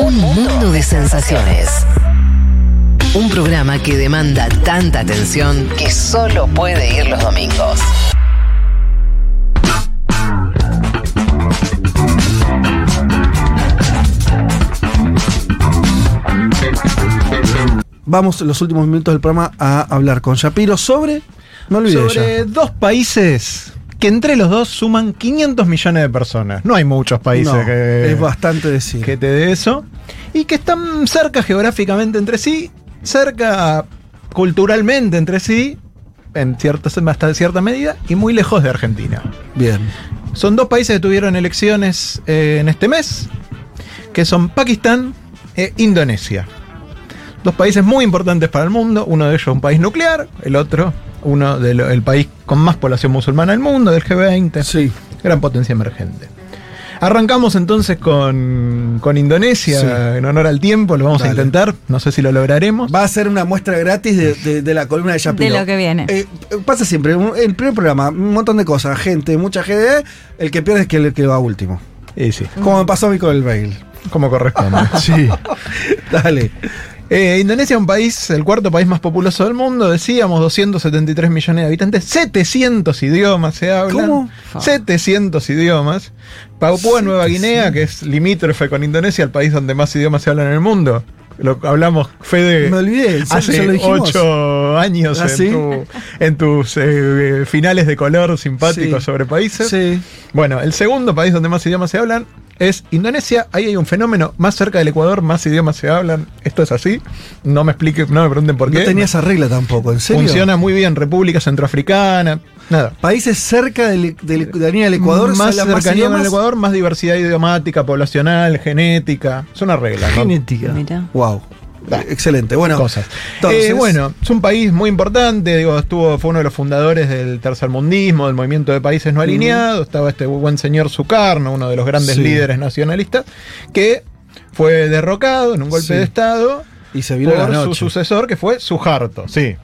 Un mundo de sensaciones. Un programa que demanda tanta atención que solo puede ir los domingos. Vamos los últimos minutos del programa a hablar con Shapiro sobre. No olvidé sobre ya. dos países que entre los dos suman 500 millones de personas. No hay muchos países No, que, es bastante decir. que te dé eso. Y que están cerca geográficamente entre sí, cerca culturalmente entre sí, en cierta, hasta cierta medida, y muy lejos de Argentina. Bien. Son dos países que tuvieron elecciones eh, en este mes, que son Pakistán e Indonesia. Dos países muy importantes para el mundo, uno de ellos un país nuclear, el otro uno del país con más población musulmana del mundo, del G20, Sí. gran potencia emergente. Arrancamos entonces con, con Indonesia, Sí. en honor al tiempo, lo vamos Dale. a intentar, no sé si lo lograremos. Va a ser una muestra gratis de, de- de la columna de Shapiro. De lo que viene. Eh, pasa siempre, el primer programa, un montón de cosas, gente, mucha GD, el que pierde es que el que va último. Y sí, Como me pasó a mí con el bail. como corresponde. Sí. Dale. Eh, Indonesia es un país, el cuarto país más populoso del mundo, decíamos 273 millones de habitantes, 700 idiomas se hablan. ¿Cómo? 700 idiomas. Papúa Nueva Guinea, que es limítrofe con Indonesia, el país donde más idiomas se hablan en el mundo. Lo hablamos, Fede, Me olvidé, hace lo ocho años ¿Ah, en, sí? tu- en tus eh, finales de color simpáticos Sí. sobre países. Sí. Bueno, el segundo país donde más idiomas se hablan es Indonesia. Ahí hay un fenómeno más cerca del Ecuador, más idiomas se hablan. Esto es así. No me explique, no me pregunten por No qué. tenía esa regla tampoco, ¿en serio? Funciona muy bien. República Centroafricana. Nada. Países cerca del- del- de la línea del Ecuador, más cercanía con el. Ecuador, más diversidad idiomática, poblacional, genética. Es una regla, ¿no? Genética. Mirá. Wow. Da. Excelente. Bueno, cosas. entonces- Eh, bueno, es un país muy importante, digo, estuvo, fue uno de los fundadores del tercermundismo, del movimiento de países no alineados, estaba este buen señor Sukarno, uno de los grandes Sí. líderes nacionalistas, que fue derrocado en un golpe Sí. de Estado y se vino la por su noche. sucesor, que fue Suharto, sí.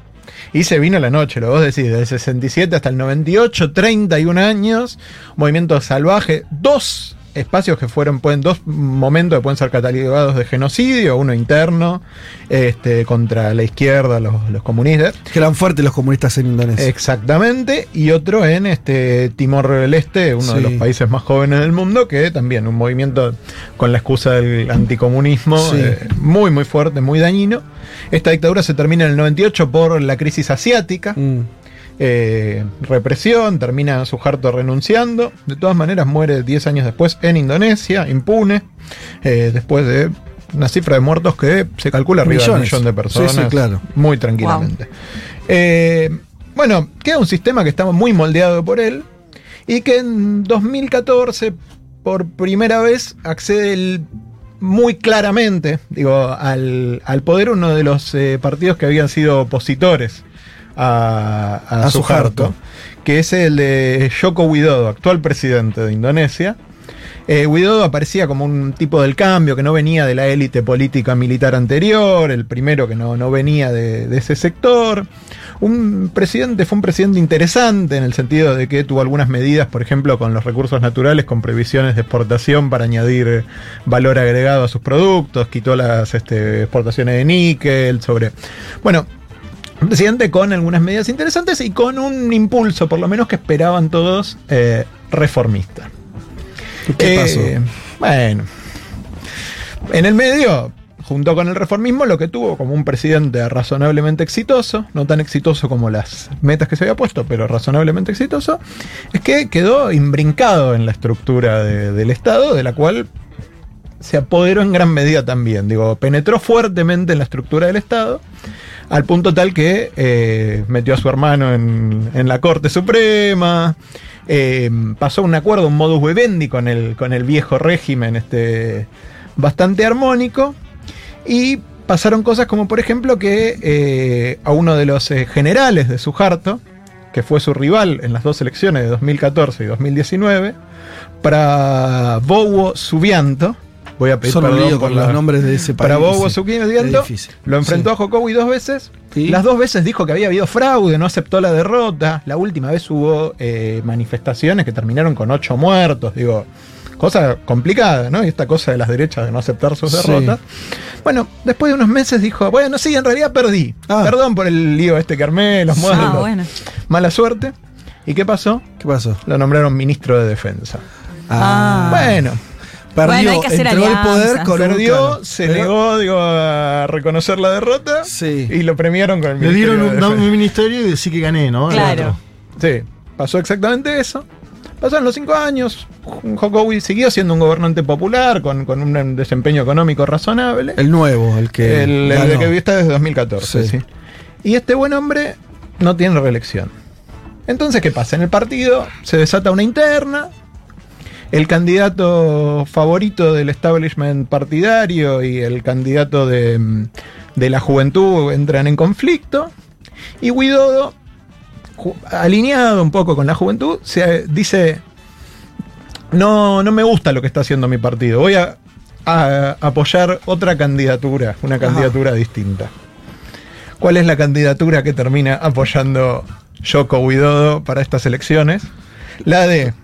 Y se vino la noche, lo vos decís, del 67 hasta el 98, 31 años, movimiento salvaje, dos espacios que fueron, pueden, dos momentos que pueden ser catalogados de genocidio, uno interno, este, contra la izquierda, los, los comunistas, Que eran fuertes los comunistas en Indonesia. exactamente, y otro en este Timor del Este, uno de los países más jóvenes del mundo, que también un movimiento con la excusa del anticomunismo Sí. eh, muy, muy fuerte, muy dañino. Esta dictadura se termina en el 98 por la crisis asiática, Mm. Eh, represión, termina Suharto renunciando. De todas maneras, muere 10 años después en Indonesia, impune, eh, después de una cifra de muertos que se calcula arriba de un millón de personas. Sí, sí, claro. Muy tranquilamente. Eh, bueno, queda un sistema que está muy moldeado por él y que en 2014, por primera vez, accede el- muy claramente digo, al, al poder uno de los eh, partidos que habían sido opositores a, a A Suharto, Suharto. que es el de Joko Widodo, actual presidente de Indonesia. Eh, Widodo aparecía como un tipo del cambio que no venía de la élite política militar anterior, el primero que no, no venía de, de ese sector. Un presidente, fue un presidente interesante en el sentido de que tuvo algunas medidas, por ejemplo, con los recursos naturales, con previsiones de exportación para añadir valor agregado a sus productos, quitó las este, exportaciones de níquel, sobre. Bueno, un presidente con algunas medidas interesantes y con un impulso, por lo menos que esperaban todos, eh, reformista. ¿Qué Eh, pasó? Bueno. En el medio, junto con el reformismo, lo que tuvo como un presidente razonablemente exitoso, no tan exitoso como las metas que se había puesto, pero razonablemente exitoso, es que quedó imbrincado en la estructura de- del Estado, de la cual se apoderó en gran medida también. Digo, penetró fuertemente en la estructura del Estado, al punto tal que eh, metió a su hermano en, en la Corte Suprema, eh, pasó un acuerdo, un modus vivendi con el, con el viejo régimen este, bastante armónico, y pasaron cosas como, por ejemplo, que eh, a uno de los generales de Suharto, que fue su rival en las dos elecciones de 2014 y 2019, para Bowo Subianto, voy a pedir un perdón por con la- los nombres de ese país. para difícil. lo enfrentó Sí. a Jokowi dos veces. Las dos veces dijo que había habido fraude, no aceptó la derrota. La última vez hubo eh, manifestaciones que terminaron con ocho muertos. Digo, Cosa complicada, ¿no? Y esta cosa de las derechas de no aceptar sus Sí. derrotas. Bueno, después de unos meses dijo, bueno, sí, en realidad perdí. Ah. Perdón por el lío este que armé, los muertos. Ah, bueno. Mala suerte. ¿Y qué pasó? ¿Qué pasó? Lo nombraron ministro de defensa. Ah. Bueno, Perdió, Bueno, hay que hacer entregó el poder con perdió, se Pero- negó digo, a reconocer la derrota Sí. y lo premiaron con el Le ministerio dieron de un, un ministerio y decir que gané, ¿no? El Claro. Sí, pasó exactamente eso. Pasaron los cinco años. Jokowi siguió siendo un gobernante popular con, con un desempeño económico razonable. El nuevo, el que. el, el ganó. que está desde 2014. Sí. sí. Y este buen hombre no tiene reelección. Entonces, ¿qué pasa? En el partido se desata una interna. El candidato favorito del establishment partidario y el candidato de, mm, de la juventud entran en conflicto. Y Guidodo, ju- alineado un poco con la juventud, se dice: no, no me gusta lo que está haciendo mi partido. Voy a, a apoyar otra candidatura, una candidatura distinta. ¿Cuál es la candidatura que termina apoyando Yoko Widodo para estas elecciones? La de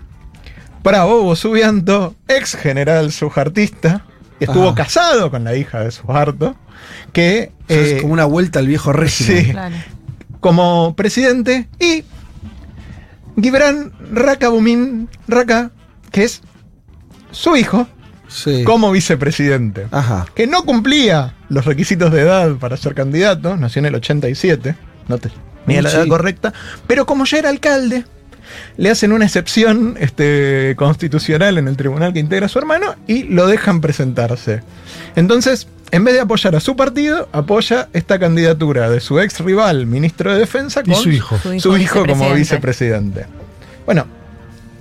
Prabowo Subianto, ex general sujartista, que estuvo Ajá. casado con la hija de Suharto, que O sea, es eh, como una vuelta al viejo régimen. sí. Claro. como presidente y Gibran Rakabumin Raka, que es su hijo, Sí. como vicepresidente. Ajá. Que no cumplía los requisitos de edad para ser candidato, nació en el 87, no te, ni a la Sí. edad correcta, pero como ya era alcalde, le hacen una excepción este, constitucional en el tribunal que integra a su hermano y lo dejan presentarse. Entonces, en vez de apoyar a su partido, apoya esta candidatura de su ex rival, ministro de Defensa, Y con su hijo. Su su hijo como vicepresidente. vicepresidente. Bueno,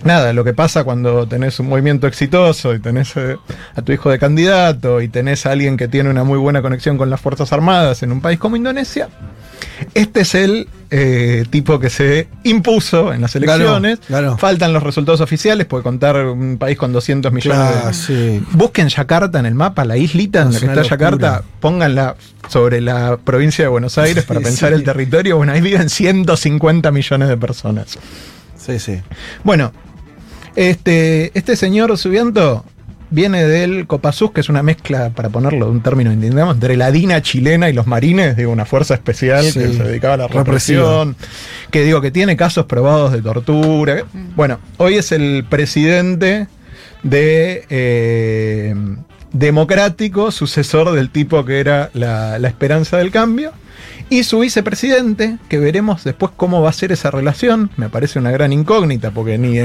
nada, lo que pasa cuando tenés un movimiento exitoso y tenés eh, a tu hijo de candidato y tenés a alguien que tiene una muy buena conexión con las Fuerzas Armadas en un país como Indonesia, este es el eh, tipo que se impuso en las elecciones. ganó. Faltan los resultados oficiales, puede contar un país con 200 millones Claro, de... sí. Busquen Yakarta en el mapa, la islita en la que está locura. Yakarta, pónganla sobre la provincia de Buenos Aires para pensar sí. el territorio. Bueno, ahí viven 150 millones de personas. Sí, sí. Bueno, este, este señor Subianto viene del Copasús, que es una mezcla, para ponerlo de un término indígena, entre la DINA chilena y los marines, digo, una fuerza especial que se dedicaba a la Represiva. represión, que digo, que tiene casos probados de tortura. Bueno, hoy es el presidente de eh, democrático, sucesor del tipo que era la, la esperanza del cambio. Y su vicepresidente, que veremos después cómo va a ser esa relación, me parece una gran incógnita, porque ni,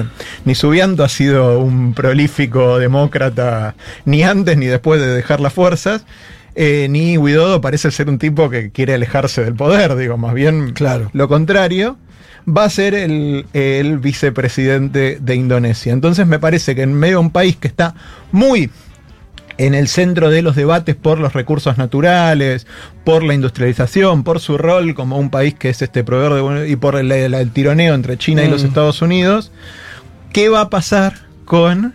ni Subianto ha sido un prolífico demócrata ni antes ni después de dejar las fuerzas, eh, ni Widodo parece ser un tipo que quiere alejarse del poder, digo, más bien Claro. lo contrario, va a ser el, el vicepresidente de Indonesia. Entonces me parece que en medio de un país que está muy en el centro de los debates por los recursos naturales, por la industrialización, por su rol como un país que es este proveedor de, y por el, el- el tironeo entre China y los Mm. Estados Unidos, ¿qué va a pasar con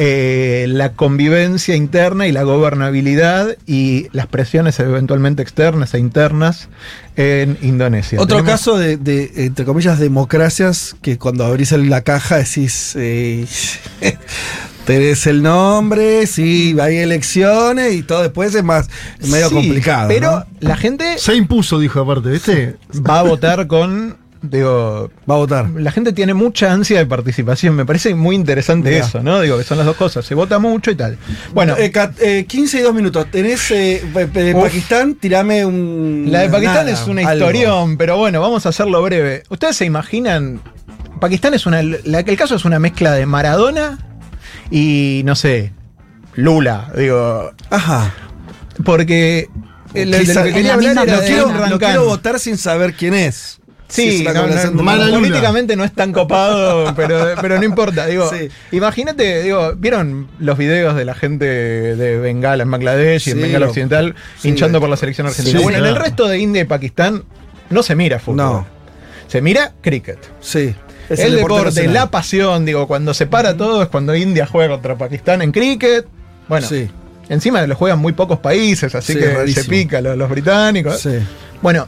eh, la convivencia interna y la gobernabilidad y las presiones eventualmente externas e internas en Indonesia? Otro Tenemos- caso de, de, entre comillas, democracias que cuando abrís la caja decís. eh, tenés el nombre, sí, hay elecciones y todo después es más es medio Sí, complicado. Pero ¿no? la gente Se impuso, dijo aparte, ¿viste? va a votar con. Digo, Va a votar. la gente tiene mucha ansia de participación. Me parece muy interesante eso, ¿no? Digo, que son las dos cosas. Se vota mucho y tal. Bueno, Eh, ca- eh, 15 y 2 minutos. Tenés eh, Uf. Pakistán, tirame un. la de Pakistán nada, es una algo. historión, pero bueno, vamos a hacerlo breve. ¿Ustedes se imaginan? Pakistán es una. la- el caso es una mezcla de Maradona y no sé. Lula, digo. Ajá. Porque. el- de lo que quería hablar era de quiero, Khan. quiero votar sin saber quién es. Si Sí, es no, no, políticamente no es tan copado, pero, pero no importa. Digo, Sí. imagínate, digo, ¿vieron los videos de la gente de Bengala en Bangladesh y en Bengala Occidental sí, hinchando por la selección argentina? Sí, bueno, en el resto de India y Pakistán no se mira fútbol. No. Se mira cricket. Sí. Es el, deporte, nacional. la pasión, digo, cuando se para todo es cuando India juega contra Pakistán en cricket. Bueno, Sí. encima lo juegan muy pocos países, así Sí, que rarísimo. se pica los, los británicos. Sí. Bueno,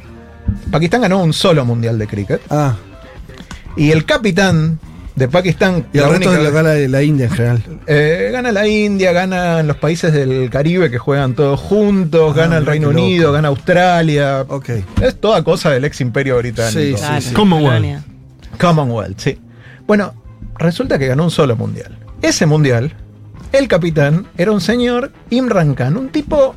Pakistán ganó un solo mundial de cricket. Ah. Y el capitán de Pakistán. Y el la resto única- de la, India en general. eh, gana la India, ganan los países del Caribe que juegan todos juntos, Ah, gana el Reino. Unido, gana Australia. Ok. Es toda cosa del ex imperio británico. Sí, sí. Commonwealth. Commonwealth, sí. Bueno, resulta que ganó un solo mundial. Ese mundial, el capitán era un señor Imran Khan, un tipo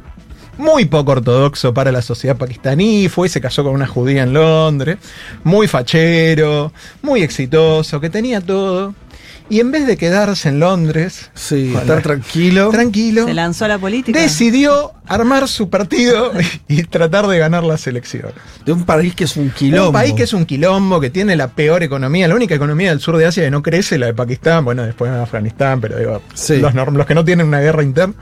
muy poco ortodoxo para la sociedad pakistaní, fue y se casó con una judía en Londres, muy fachero, muy exitoso, que tenía todo. Y en vez de quedarse en Londres, Sí, estar la- tranquilo. tranquilo, Se lanzó a la política. decidió armar su partido y tratar de ganar las elecciones. de un país que es un quilombo. Un país que es un quilombo, que tiene la peor economía, la única economía del sur de Asia que no crece, la de Pakistán, bueno, después en Afganistán, pero digo, Sí. los, norm- los que no tienen una guerra interna.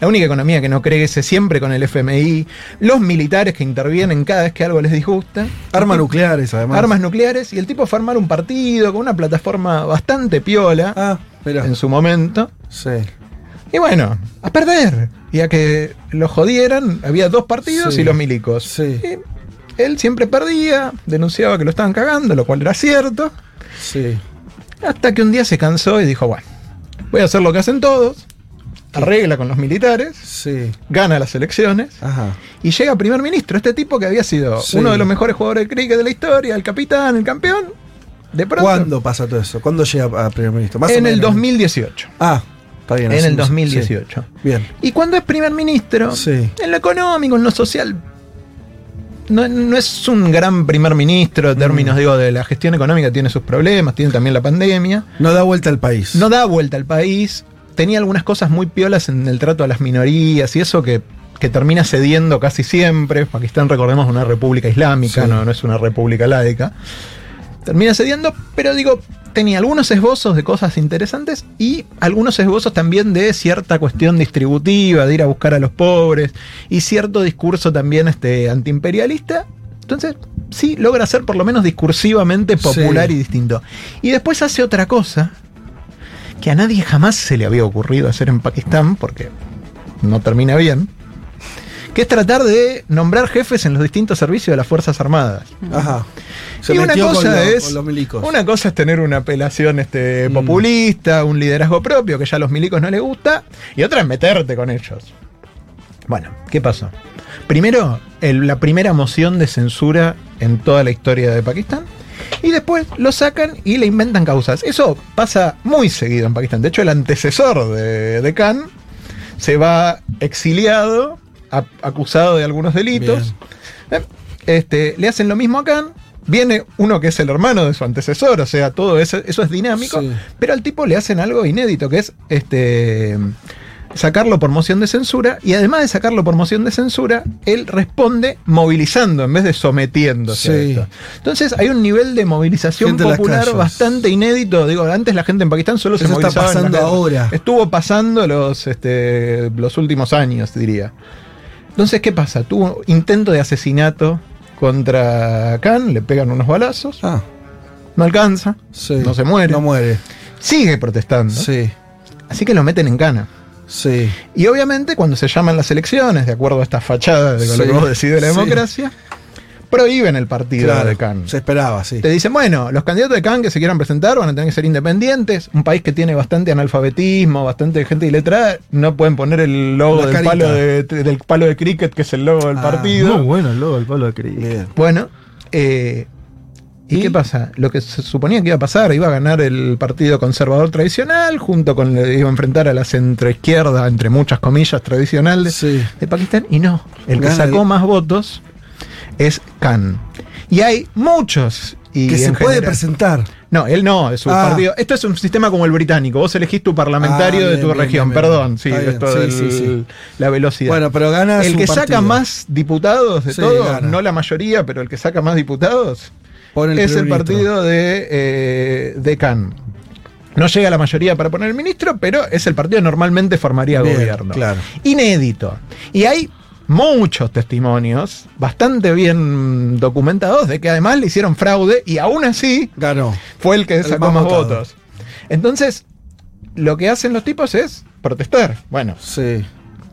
La única economía que no crece, siempre con el FMI, los militares que intervienen cada vez que algo les disgusta. Armas nucleares, además. Armas nucleares, y el tipo fue a armar un partido con una plataforma bastante piola Ah, en su momento. Sí. Y bueno, a perder. Y a que lo jodieran, había dos partidos Sí. y los milicos. Sí. Y él siempre perdía, denunciaba que lo estaban cagando, lo cual era cierto. Sí. Hasta que un día se cansó y dijo, bueno, voy a hacer lo que hacen todos. Arregla con los militares, Sí. gana las elecciones Ajá. y llega primer ministro. Este tipo que había sido Sí. uno de los mejores jugadores de cricket de la historia, el capitán, el campeón. De pronto, ¿Cuándo pasa todo eso? ¿Cuándo llega a primer ministro? Más en el menos. 2018. Ah, está bien. En el sí. 2018. Bien. Y cuando es primer ministro, Sí. en lo económico, en lo social, no, no es un gran primer ministro en Mm. términos, digo, de la gestión económica, tiene sus problemas, tiene también la pandemia. No da vuelta al país. No da vuelta al país, tenía algunas cosas muy piolas en el trato a las minorías y eso que, que termina cediendo casi siempre. Pakistán, recordemos, es una república islámica, Sí. no, no es una república laica. Termina cediendo, pero digo, tenía algunos esbozos de cosas interesantes y algunos esbozos también de cierta cuestión distributiva, de ir a buscar a los pobres y cierto discurso también este, antiimperialista. Entonces, sí, logra ser por lo menos discursivamente popular Sí. y distinto. Y después hace otra cosa que a nadie jamás se le había ocurrido hacer en Pakistán, porque no termina bien, que es tratar de nombrar jefes en los distintos servicios de las Fuerzas Armadas. Ajá. Se y una cosa lo- es una cosa es tener una apelación este, Mm. populista, un liderazgo propio que ya a los milicos no les gusta, y otra es meterte con ellos. Bueno, ¿qué pasó? Primero, el- la primera moción de censura en toda la historia de Pakistán. Y después lo sacan y le inventan causas. Eso pasa muy seguido en Pakistán. De hecho, el antecesor de, de Khan se va exiliado, a- acusado de algunos delitos. Eh, Este, le hacen lo mismo a Khan. Viene uno que es el hermano de su antecesor, o sea, todo eso, eso es dinámico. Sí. Pero al tipo le hacen algo inédito, que es este sacarlo por moción de censura. Y además de sacarlo por moción de censura, él responde movilizando en vez de sometiéndose a esto. Entonces hay un nivel de movilización Gente popular bastante inédito. Digo, antes la gente en Pakistán solo se Eso está movilizaba. en pasando ahora. Estuvo pasando los, este, los últimos años, diría. Entonces, ¿qué pasa? Tuvo intento de asesinato contra Khan, le pegan unos balazos, Ah, no alcanza, sí. no se muere, No muere. sigue protestando, Sí. así que lo meten en cana. Sí. Y obviamente cuando se llaman las elecciones, de acuerdo a esta fachada de Sí, lo que vos decís de la sí. democracia, prohíben el partido Claro. de Khan. Se esperaba, sí. Te dicen, bueno, los candidatos de Khan que se quieran presentar van a tener que ser independientes. Un país que tiene bastante analfabetismo, bastante gente iletrada, no pueden poner el logo del palo de, del palo de cricket, que es el logo del Ah, partido. Muy bueno el logo del palo de Cris. Bien. Bueno, eh, ¿y, ¿Y? qué pasa? Lo que se suponía que iba a pasar, iba a ganar el partido conservador tradicional, junto con, iba a enfrentar a la centroizquierda, entre muchas comillas, tradicionales Sí. de Pakistán, y no, el que sacó el- más votos es Khan. Y hay muchos. Y Que se puede presentar. No, él no, es su Ah. partido. Esto es un sistema como el británico. Vos elegís tu parlamentario Ah, de tu bien, región. bien. Perdón, sí, esto sí, del- sí, sí. la velocidad. Bueno, pero gana el que saca más diputados de Sí, todo, gana. no la mayoría, pero el que saca más diputados, Es el partido de, eh, de Khan. No llega a la mayoría para poner el ministro, pero es el partido que normalmente formaría Bien, gobierno. claro. Inédito. Y hay muchos testimonios bastante bien documentados de que además le hicieron fraude y aún así Ganó. fue el que El sacó más votos. Entonces, lo que hacen los tipos es protestar. Bueno, Sí.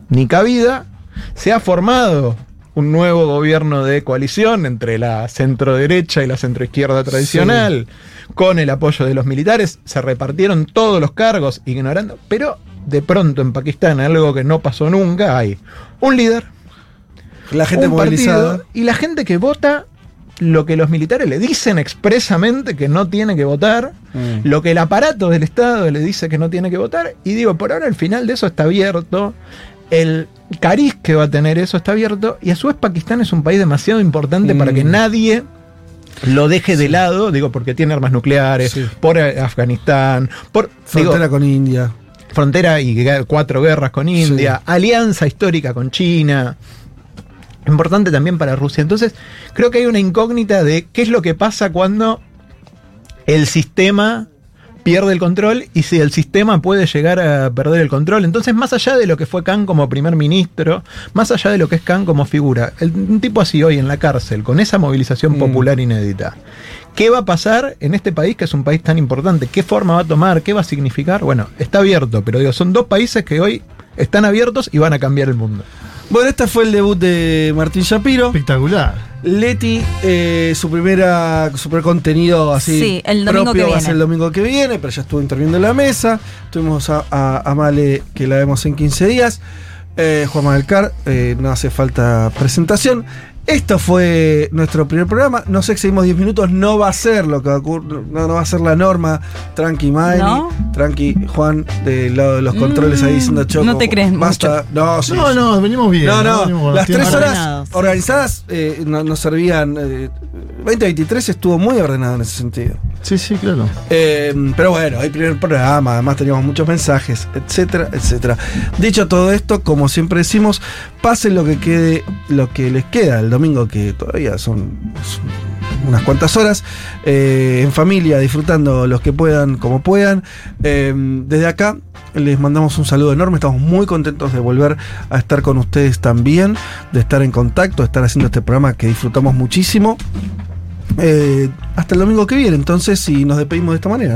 ni cabida, se ha formado un nuevo gobierno de coalición entre la centro derecha y la centro izquierda tradicional, con el apoyo de los militares, se repartieron todos los cargos ignorando, pero de pronto en Pakistán, algo que no pasó nunca, hay un líder, La gente un movilizada. partido y la gente que vota lo que los militares le dicen expresamente que no tiene que votar, Mm. lo que el aparato del Estado le dice que no tiene que votar, y digo, por ahora el final de eso está abierto, el cariz que va a tener eso está abierto, y a su vez Pakistán es un país demasiado importante Mm. para que nadie lo deje de lado, digo, porque tiene armas nucleares, Sí. por eh, Afganistán, por digo, Frontera con India. frontera y cuatro guerras con India, alianza histórica con China. Importante también para Rusia. Entonces, creo que hay una incógnita de qué es lo que pasa cuando el sistema pierde el control y si el sistema puede llegar a perder el control. Entonces, más allá de lo que fue Khan como primer ministro, más allá de lo que es Khan como figura, el- un tipo así hoy en la cárcel, con esa movilización Mm. popular inédita, ¿qué va a pasar en este país que es un país tan importante? ¿Qué forma va a tomar? ¿Qué va a significar? Bueno, está abierto, pero digo, son dos países que hoy están abiertos y van a cambiar el mundo. Bueno, este fue el debut de Martín Shapiro. Espectacular. Leti, eh, su primera, su primer contenido así Sí, el domingo propio que va a ser el domingo que viene, pero ya estuvo interviniendo en la mesa. Tuvimos a, a- a Male, que la vemos en 15 días. Eh, Juan Manuel Car, eh, no hace falta presentación. Esto fue nuestro primer programa. No sé, excedimos 10 minutos. No va a ser lo que va a ocurrir. No, no va a ser la norma. Tranqui, Miley. ¿No? Tranqui, Juan, del lado de los controles ahí diciendo choco. no te crees Basta. No, sí, No, sí. no, venimos bien. No, no, las tres horas organizadas eh, no- nos servían. eh, 2023 estuvo muy ordenado en ese sentido. Sí, sí, claro. Eh, pero bueno, hay primer programa, además teníamos muchos mensajes, etcétera, etcétera. Dicho todo esto, como siempre decimos, pasen lo que quede, lo que les queda el domingo, que todavía son, unas cuantas horas, eh, en familia, disfrutando los que puedan, como puedan. Eh, desde acá les mandamos un saludo enorme, estamos muy contentos de volver a estar con ustedes también, de estar en contacto, de estar haciendo este programa que disfrutamos muchísimo. Eh, hasta el domingo que viene, entonces, y nos despedimos de esta manera, ¿no?